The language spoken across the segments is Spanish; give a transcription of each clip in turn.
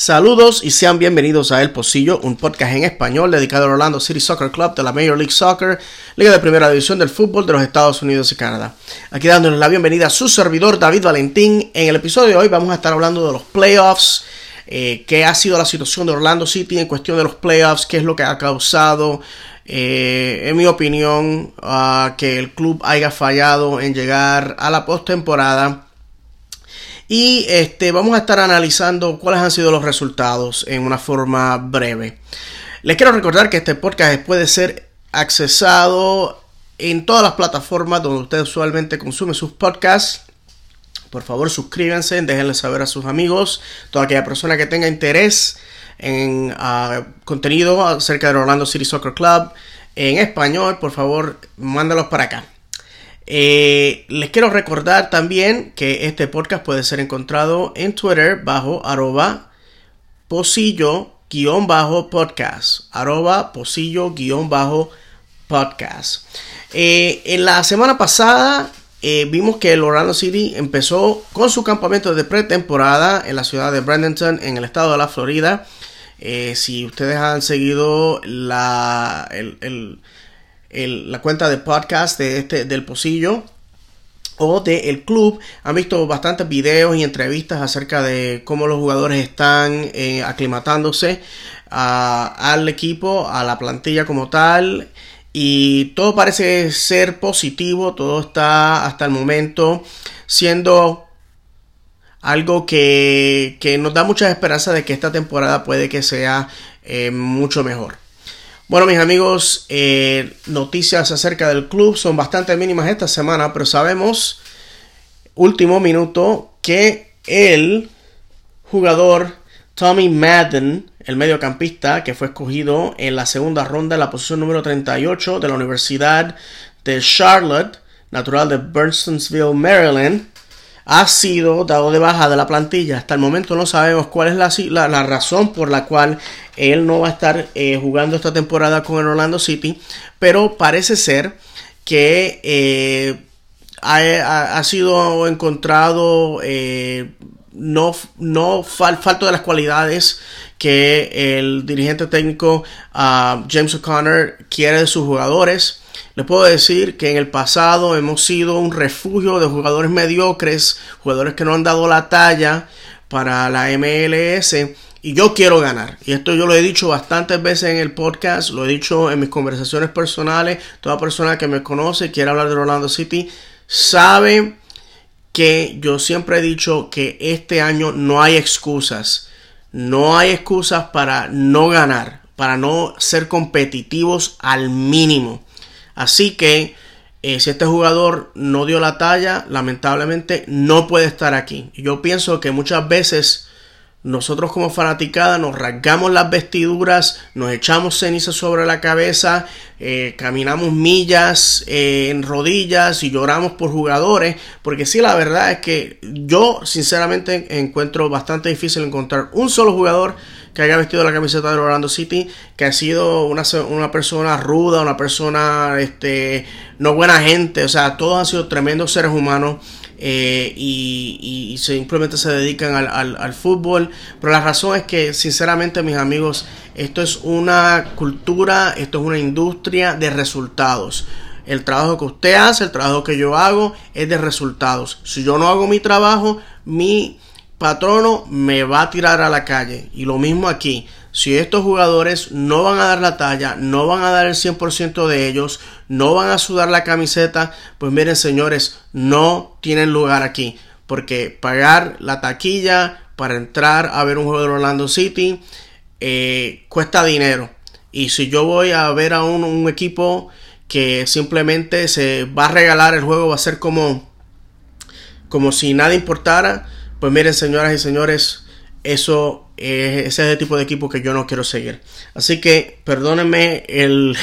Saludos y sean bienvenidos a El Pocillo, un podcast en español dedicado al Orlando City Soccer Club de la Major League Soccer, liga de primera división del fútbol de los Estados Unidos y Canadá. Aquí dándoles la bienvenida a su servidor David Valentín. En el episodio de hoy vamos a estar hablando de los playoffs, eh, qué ha sido la situación de Orlando City en cuestión de los playoffs, qué es lo que ha causado, eh, en mi opinión, que el club haya fallado en llegar a la postemporada y este, vamos a estar analizando cuáles han sido los resultados en una forma breve. Les quiero recordar que este podcast puede ser accesado en todas las plataformas donde usted usualmente consume sus podcasts. Por favor, suscríbanse, déjenle saber a sus amigos, toda aquella persona que tenga interés en uh, contenido acerca del Orlando City Soccer Club en español, por favor, mándalos para acá. Eh, les quiero recordar también que este podcast puede ser encontrado en Twitter bajo arroba posillo-podcast. Arroba posillo-podcast. Eh, en la semana pasada eh, vimos que el Orlando City empezó con su campamento de pretemporada en la ciudad de Bradenton, en el estado de la Florida. si ustedes han seguido la, el la cuenta de podcast de este, del Pocillo o del el club han visto bastantes videos y entrevistas acerca de cómo los jugadores están eh, aclimatándose al equipo, a la plantilla como tal. Y todo parece ser positivo, todo está hasta el momento siendo algo que, que nos da mucha esperanza de que esta temporada puede que sea eh, mucho mejor. Bueno, mis amigos, eh, noticias acerca del club son bastante mínimas esta semana, pero sabemos, último minuto, que el jugador Tommy Madden, el mediocampista que fue escogido en la segunda ronda en la posición número 38 de la Universidad de Charlotte, natural de Burnsonsville, Maryland, ha sido dado de baja de la plantilla. Hasta el momento no sabemos cuál es la, la, razón por la cual él no va a estar eh, jugando esta temporada con el Orlando City, pero parece ser que eh, ha, sido encontrado eh, no, no falto de las cualidades que el dirigente técnico ah, James O'Connor quiere de sus jugadores. Les puedo decir que en el pasado hemos sido un refugio de jugadores mediocres, jugadores que no han dado la talla para la MLS y yo quiero ganar. Y esto yo lo he dicho bastantes veces en el podcast, lo he dicho en mis conversaciones personales. Toda persona que me conoce quiere hablar de Orlando City sabe que yo siempre he dicho que este año no hay excusas. No hay excusas para no ganar, para no ser competitivos al mínimo. Así que eh, si este jugador no dio la talla, lamentablemente no puede estar aquí. Yo pienso que muchas veces nosotros como fanaticada nos rasgamos las vestiduras, nos echamos ceniza sobre la cabeza, eh, caminamos millas eh, en rodillas y lloramos por jugadores, porque sí, la verdad es que yo sinceramente encuentro bastante difícil encontrar un solo jugador que haya vestido la camiseta de Orlando City, que ha sido una, una persona ruda, una persona este, no buena gente, o sea, todos han sido tremendos seres humanos. Eh, y, simplemente se dedican al, fútbol. Pero la razón es que, sinceramente, mis amigos, esto es una cultura, esto es una industria de resultados. El trabajo que usted hace, el trabajo que yo hago, es de resultados. Si yo no hago mi trabajo, mi patrono me va a tirar a la calle. Y lo mismo aquí. Si estos jugadores no van a dar la talla, no van a dar el 100% de ellos, no van a sudar la camiseta, pues miren señores, no tienen lugar aquí. Porque pagar la taquilla para entrar a ver un juego de Orlando City eh, cuesta dinero. Y si yo voy a ver a un, un equipo que simplemente se va a regalar el juego, va a ser como, como si nada importara pues miren, señoras y señores, eso ese es el tipo de equipo que yo no quiero seguir. Así que perdónenme el,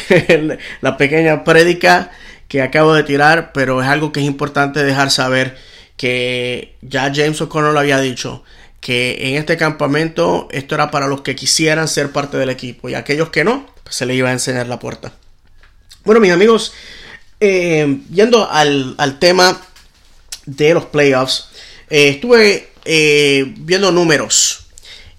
la pequeña prédica que acabo de tirar, pero es algo que es importante dejar saber que ya James O'Connor lo había dicho, que en este campamento esto era para los que quisieran ser parte del equipo y aquellos que no, pues se les iba a enseñar la puerta. Bueno, mis amigos, eh, yendo al, al tema de los playoffs, eh, estuve eh, viendo números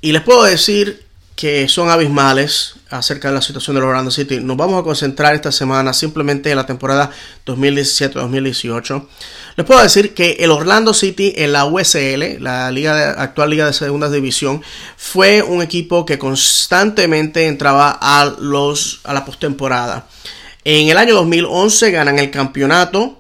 Y les puedo decir que son abismales acerca de la situación del Orlando City. Nos vamos a concentrar esta semana simplemente en la temporada 2017-2018. Les puedo decir que el Orlando City en la USL, la actual liga de segunda división, fue un equipo que constantemente entraba a los a la postemporada. En el año 2011 ganan el campeonato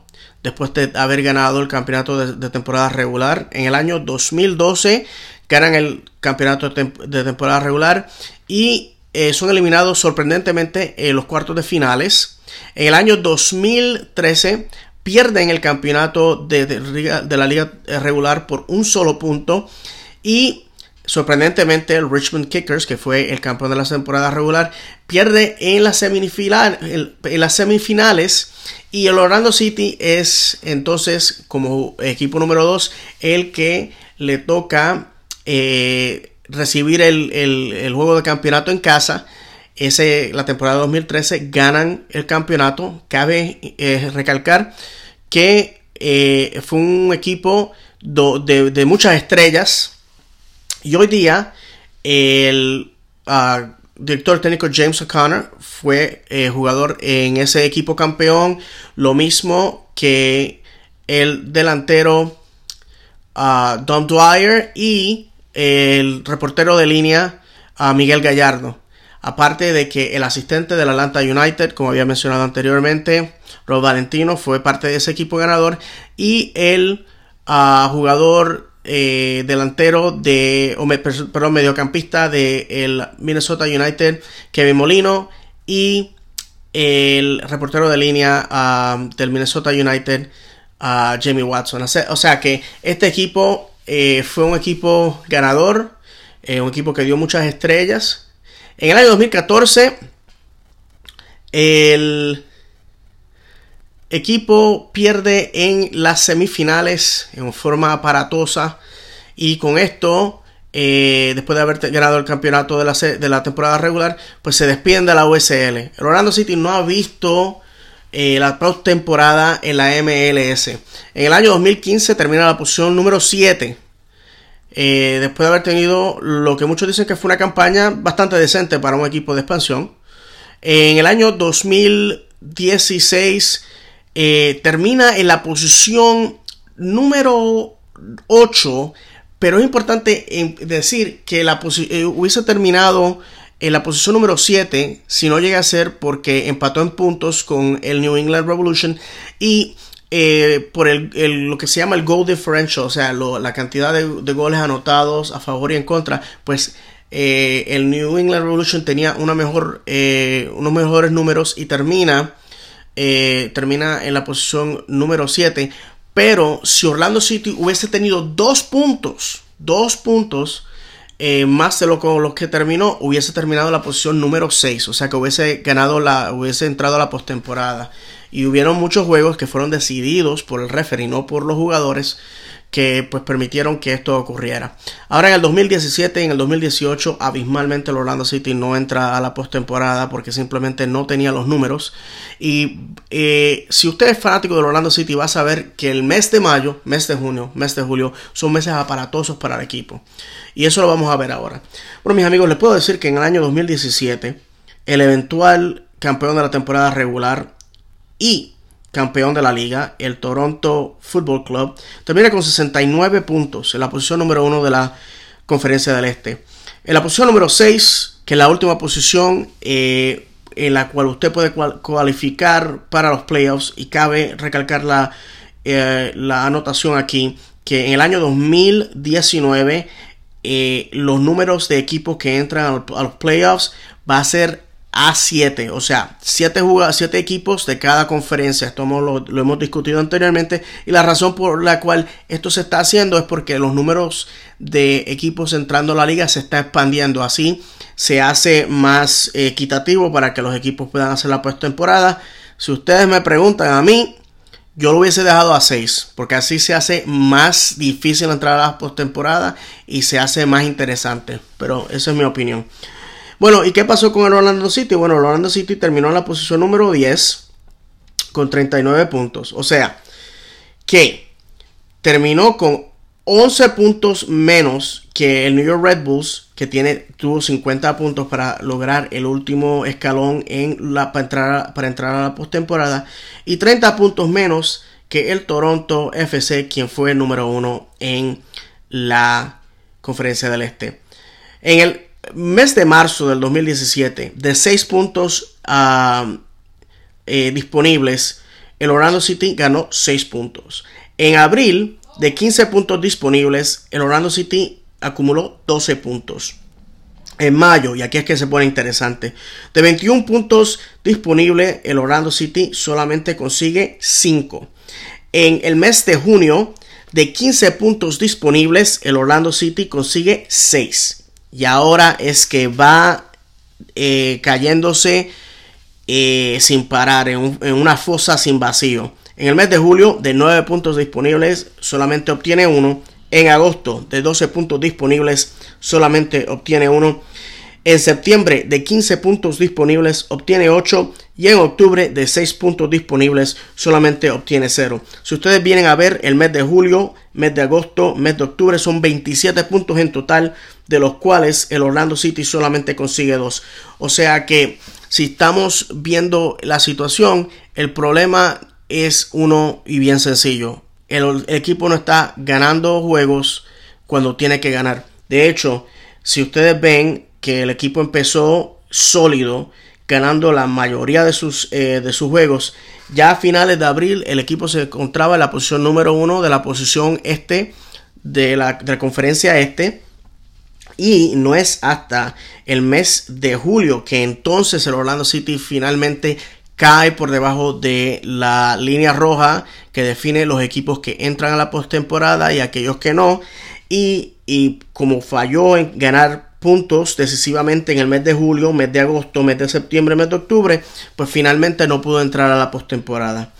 después de haber ganado el campeonato de, temporada regular. En el año 2012 ganan el campeonato de, temporada regular y eh, son eliminados sorprendentemente en los cuartos de finales. En el año 2013 pierden el campeonato de, de, la liga regular por un solo punto y sorprendentemente el Richmond Kickers, que fue el campeón de la temporada regular, pierde en, la semifinal, en las semifinales y el Orlando City es entonces como equipo número 2 el que le toca eh, recibir el, juego de campeonato en casa. Ese, la temporada 2013 ganan el campeonato. Cabe eh, recalcar que eh, fue un equipo de, muchas estrellas. Y hoy día el ah, director técnico James O'Connor fue jugador en ese equipo campeón. Lo mismo que el delantero uh, Don Dwyer y el reportero de línea a Miguel Gallardo. Aparte de que el asistente del Atlanta United, como había mencionado anteriormente, Rob Valentino, fue parte de ese equipo ganador. Y el ah, jugador eh, delantero de, o perdón, mediocampista de Minnesota United, Kevin Molino. Y el reportero de línea ah, del Minnesota United, Jamie Watson. O sea que este equipo eh, fue un equipo ganador, eh, un equipo que dio muchas estrellas. En el año 2014, el equipo pierde en las semifinales en forma aparatosa y con esto, eh, después de haber ganado el campeonato de la, temporada regular, pues se despiden de la USL. El Orlando City no ha visto eh, la temporada en la MLS. En el año 2015 termina la posición número 7. Eh, después de haber tenido lo que muchos dicen que fue una campaña bastante decente para un equipo de expansión. En el año 2016 eh, termina en la posición número 8. Pero es importante decir que la hubiese terminado en la posición número 7, si no llega a ser porque empató en puntos con el New England Revolution y eh, por el, lo que se llama el goal differential, o sea, la cantidad de, goles anotados a favor y en contra, pues eh, el New England Revolution tenía eh, unos mejores números y termina, termina en la posición número 7. Pero si Orlando City hubiese tenido dos puntos, dos puntos, eh, más de lo con los que terminó, hubiese terminado la posición número 6. O sea que hubiese ganado la, hubiese entrado a la postemporada. Y hubieron muchos juegos que fueron decididos por el referee, no por los jugadores que pues permitieron que esto ocurriera. Ahora en el 2017 y en el 2018 abismalmente el Orlando City no entra a la postemporada porque simplemente no tenía los números. Y eh, si usted es fanático del Orlando City va a saber que el mes de mayo, mes de junio, mes de julio son meses aparatosos para el equipo. Y eso lo vamos a ver ahora. Bueno mis amigos les puedo decir que en el año 2017 el eventual campeón de la temporada regular y campeón de la liga, el Toronto Football Club, termina con 69 puntos en la posición número 1 de la Conferencia del Este. En la posición número 6, que es la última posición eh, en la cual usted puede cualificar para los playoffs, y cabe recalcar la, eh, la anotación aquí, que en el año 2019 eh, los números de equipos que entran a los playoffs va a ser a 7, o sea, 7 siete equipos de cada conferencia. Esto lo, hemos discutido anteriormente y la razón por la cual esto se está haciendo es porque los números de equipos entrando a la liga se está expandiendo. Así se hace más equitativo para que los equipos puedan hacer la postemporada. Si ustedes me preguntan a mí, yo lo hubiese dejado a 6, porque así se hace más difícil entrar a la postemporada y se hace más interesante. Pero esa es mi opinión. Bueno, ¿y qué pasó con el Orlando City? Bueno, el Orlando City terminó en la posición número 10 con 39 puntos. O sea, que terminó con 11 puntos menos que el New York Red Bulls, que tiene, tuvo 50 puntos para lograr el último escalón en para, entrar, para entrar a la postemporada, y 30 puntos menos que el Toronto FC, quien fue el número uno en la conferencia del Este. En el mes de marzo del 2017, de 6 puntos ah, eh, disponibles, el Orlando City ganó 6 puntos. En abril, de 15 puntos disponibles, el Orlando City acumuló 12 puntos. En mayo, y aquí es que se pone interesante, de 21 puntos disponibles, el Orlando City solamente consigue 5. En el mes de junio, de 15 puntos disponibles, el Orlando City consigue 6. Y ahora es que va eh, cayéndose eh, sin parar, en, en, una fosa sin vacío. En el mes de julio, de 9 puntos disponibles, solamente obtiene 1. En agosto, de 12 puntos disponibles, solamente obtiene 1. En septiembre, de 15 puntos disponibles, obtiene 8. Y en octubre, de 6 puntos disponibles, solamente obtiene 0. Si ustedes vienen a ver el mes de julio, mes de agosto, mes de octubre, son 27 puntos en total, de los cuales el Orlando City solamente consigue 2. O sea que si estamos viendo la situación, el problema es uno y bien sencillo el, equipo no está ganando juegos cuando tiene que ganar. De hecho, si ustedes ven que el equipo empezó sólido, ganando la mayoría de sus, eh, de sus juegos, ya a finales de abril el equipo se encontraba en la posición número uno de la posición este de la, de la conferencia este. Y no es hasta el mes de julio que entonces el Orlando City finalmente cae por debajo de la línea roja que define los equipos que entran a la postemporada y aquellos que no. Y, y, como falló en ganar puntos decisivamente en el mes de julio, mes de agosto, mes de septiembre, mes de octubre, pues finalmente no pudo entrar a la postemporada.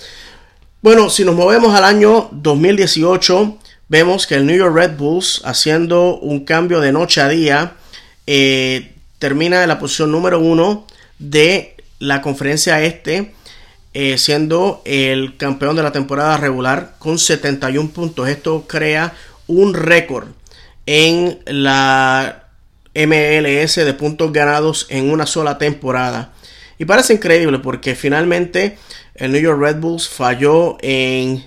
Bueno, si nos movemos al año 2018, vemos que el New York Red Bulls, haciendo un cambio de noche a día, eh, termina en la posición número uno de la conferencia este, eh, siendo el campeón de la temporada regular con 71 puntos. Esto crea un récord en la MLS de puntos ganados en una sola temporada. Y parece increíble porque finalmente el New York Red Bulls falló en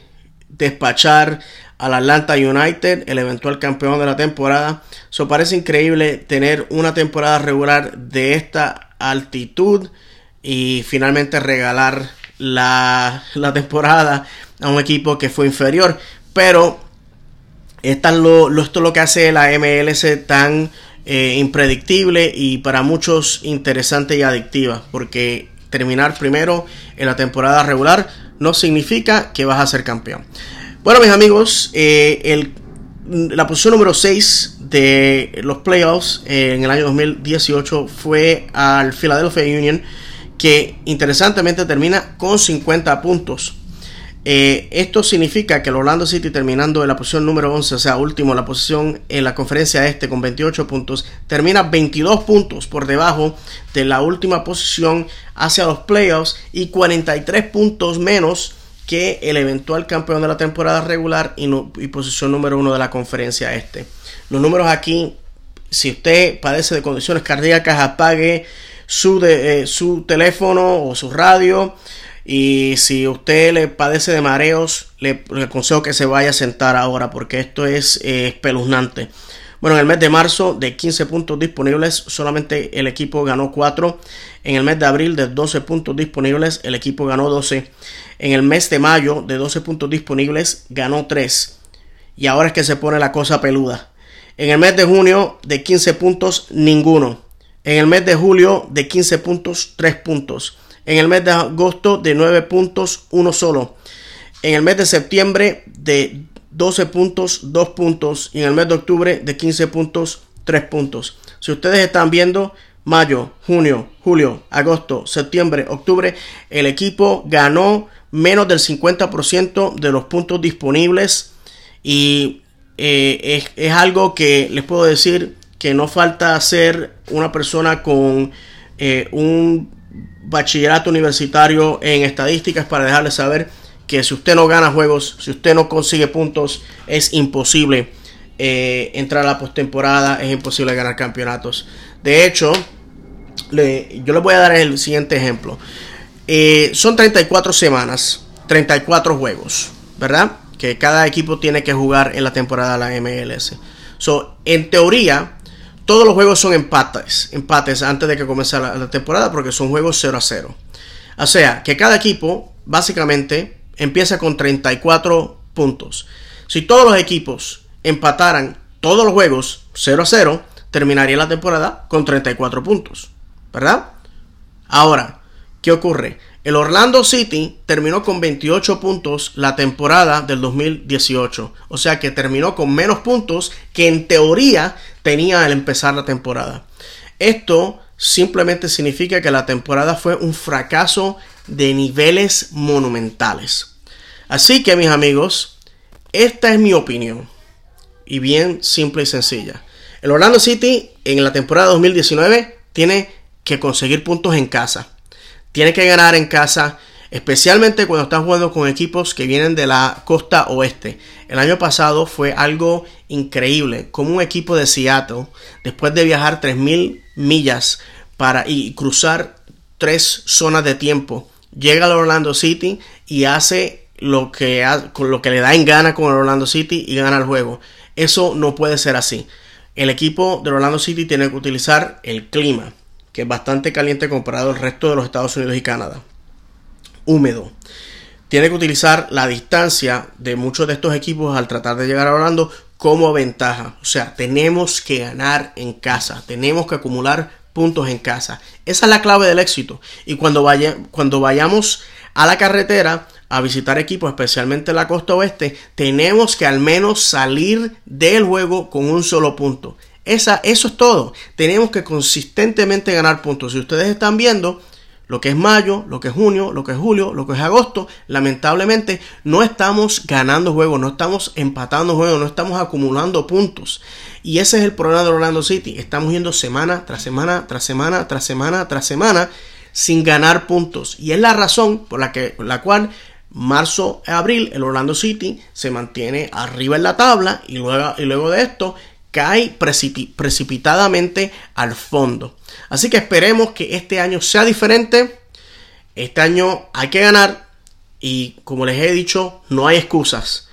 despachar al Atlanta United, el eventual campeón de la temporada. Eso parece increíble tener una temporada regular de esta altitud y finalmente regalar la, temporada a un equipo que fue inferior. Pero esto es lo que hace la MLS tan eh, impredictible y para muchos interesante y adictiva. Porque terminar primero en la temporada regular no significa que vas a ser campeón. Bueno, mis amigos, eh, la posición número 6 de los playoffs eh, en el año 2018 fue al Philadelphia Union que interesantemente termina con 50 puntos. Eh, esto significa que el Orlando City terminando en la posición número 11, o sea, último la posición en la conferencia este con 28 puntos, termina 22 puntos por debajo de la última posición hacia los playoffs y 43 puntos menos que el eventual campeón de la temporada regular y, y posición número 1 de la conferencia este. Los números aquí, si usted padece de condiciones cardíacas, apague su, de, eh, su teléfono o su radio. Y si usted le padece de mareos, le, aconsejo que se vaya a sentar ahora porque esto es eh, espeluznante. Bueno, en el mes de marzo, de 15 puntos disponibles, solamente el equipo ganó 4. En el mes de abril, de 12 puntos disponibles, el equipo ganó 12. En el mes de mayo, de 12 puntos disponibles, ganó 3. Y ahora es que se pone la cosa peluda. En el mes de junio, de 15 puntos, ninguno. En el mes de julio de 15 puntos, 3 puntos. En el mes de agosto de 9 puntos, 1 solo. En el mes de septiembre de 12 puntos, 2 puntos. Y en el mes de octubre de 15 puntos, 3 puntos. Si ustedes están viendo mayo, junio, julio, agosto, septiembre, octubre, el equipo ganó menos del 50% de los puntos disponibles. Y eh, es, es algo que les puedo decir que no falta ser una persona con eh, un bachillerato universitario en estadísticas para dejarle saber que si usted no gana juegos, si usted no consigue puntos, es imposible eh, entrar a la postemporada, es imposible ganar campeonatos. De hecho, yo les voy a dar el siguiente ejemplo. Eh, son 34 semanas, 34 juegos, ¿verdad? Que cada equipo tiene que jugar en la temporada de la MLS. So, en teoría, todos los juegos son empates, empates antes de que comience la, temporada porque son juegos 0 a 0. O sea, que cada equipo básicamente empieza con 34 puntos. Si todos los equipos empataran todos los juegos 0 a 0, terminaría la temporada con 34 puntos. ¿Verdad? Ahora, ¿qué ocurre? El Orlando City terminó con 28 puntos la temporada del 2018. O sea que terminó con menos puntos que en teoría tenía al empezar la temporada. Esto simplemente significa que la temporada fue un fracaso de niveles monumentales. Así que mis amigos, esta es mi opinión. Y bien simple y sencilla. El Orlando City en la temporada 2019 tiene que conseguir puntos en casa. Tiene que ganar en casa, especialmente cuando estás jugando con equipos que vienen de la costa oeste. El año pasado fue algo increíble, como un equipo de Seattle, después de viajar 3.000 millas para y cruzar tres zonas de tiempo, llega al Orlando City y hace lo que, le da en gana con el Orlando City y gana el juego. Eso no puede ser así. El equipo de Orlando City tiene que utilizar el clima que es bastante caliente comparado al resto de los Estados Unidos y Canadá. Húmedo. Tiene que utilizar la distancia de muchos de estos equipos al tratar de llegar a Orlando como ventaja. O sea, tenemos que ganar en casa, tenemos que acumular puntos en casa. Esa es la clave del éxito. Y cuando, vaya, cuando vayamos a la carretera a visitar equipos, especialmente en la costa oeste, tenemos que al menos salir del juego con un solo punto. Esa, eso es todo. Tenemos que consistentemente ganar puntos. Si ustedes están viendo lo que es mayo, lo que es junio, lo que es julio, lo que es agosto, lamentablemente no estamos ganando juegos, no estamos empatando juegos, no estamos acumulando puntos. Y ese es el problema de Orlando City. Estamos yendo semana tras semana, tras semana, tras semana, tras semana, sin ganar puntos. Y es la razón por la, que, la cual marzo, abril, el Orlando City se mantiene arriba en la tabla y luego, y luego de esto cae precipitadamente al fondo. Así que esperemos que este año sea diferente. Este año hay que ganar y como les he dicho, no hay excusas.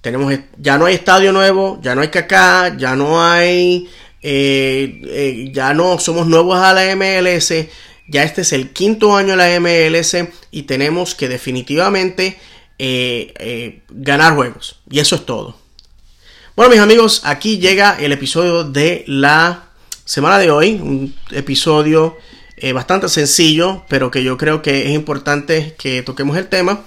Tenemos, ya no hay estadio nuevo, ya no hay caca, ya no hay, eh, eh, ya no somos nuevos a la MLS. Ya este es el quinto año de la MLS y tenemos que definitivamente eh, ganar juegos. Y eso es todo. Bueno, mis amigos, aquí llega el episodio de la semana de hoy. Un episodio eh, bastante sencillo, pero que yo creo que es importante que toquemos el tema.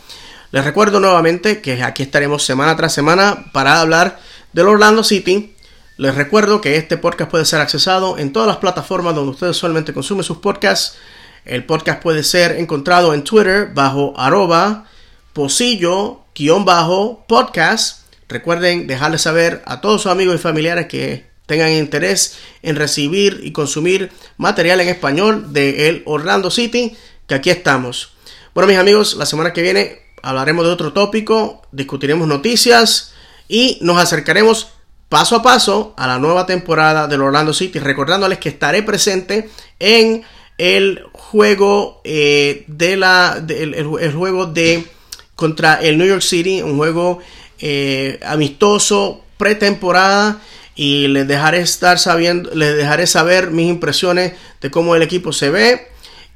Les recuerdo nuevamente que aquí estaremos semana tras semana para hablar del Orlando City. Les recuerdo que este podcast puede ser accesado en todas las plataformas donde ustedes solamente consumen sus podcasts. El podcast puede ser encontrado en Twitter bajo arroba posillo-podcast Recuerden dejarles saber a todos sus amigos y familiares que tengan interés en recibir y consumir material en español de el Orlando City, que aquí estamos. Bueno, mis amigos, la semana que viene hablaremos de otro tópico, discutiremos noticias y nos acercaremos paso a paso a la nueva temporada del Orlando City, recordándoles que estaré presente en el juego eh, de la el, juego de contra el New York City, un juego eh, amistoso, pretemporada y les dejaré estar sabiendo, les dejaré saber mis impresiones de cómo el equipo se ve.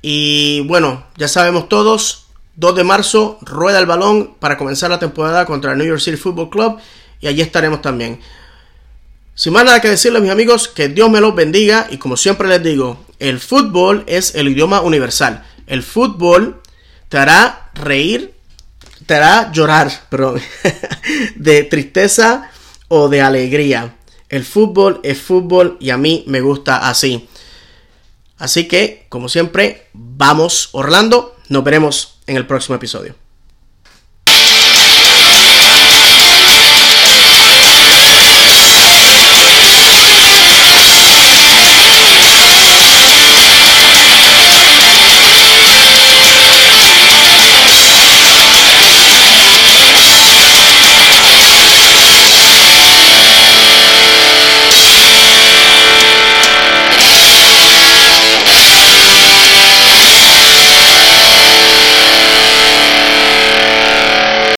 Y bueno, ya sabemos todos, 2 de marzo rueda el balón para comenzar la temporada contra el New York City Football Club y allí estaremos también. Sin más nada que decirles, mis amigos, que Dios me los bendiga y como siempre les digo, el fútbol es el idioma universal. El fútbol te hará reír te hará llorar, perdón, de tristeza o de alegría. El fútbol es fútbol y a mí me gusta así. Así que, como siempre, vamos Orlando. Nos veremos en el próximo episodio.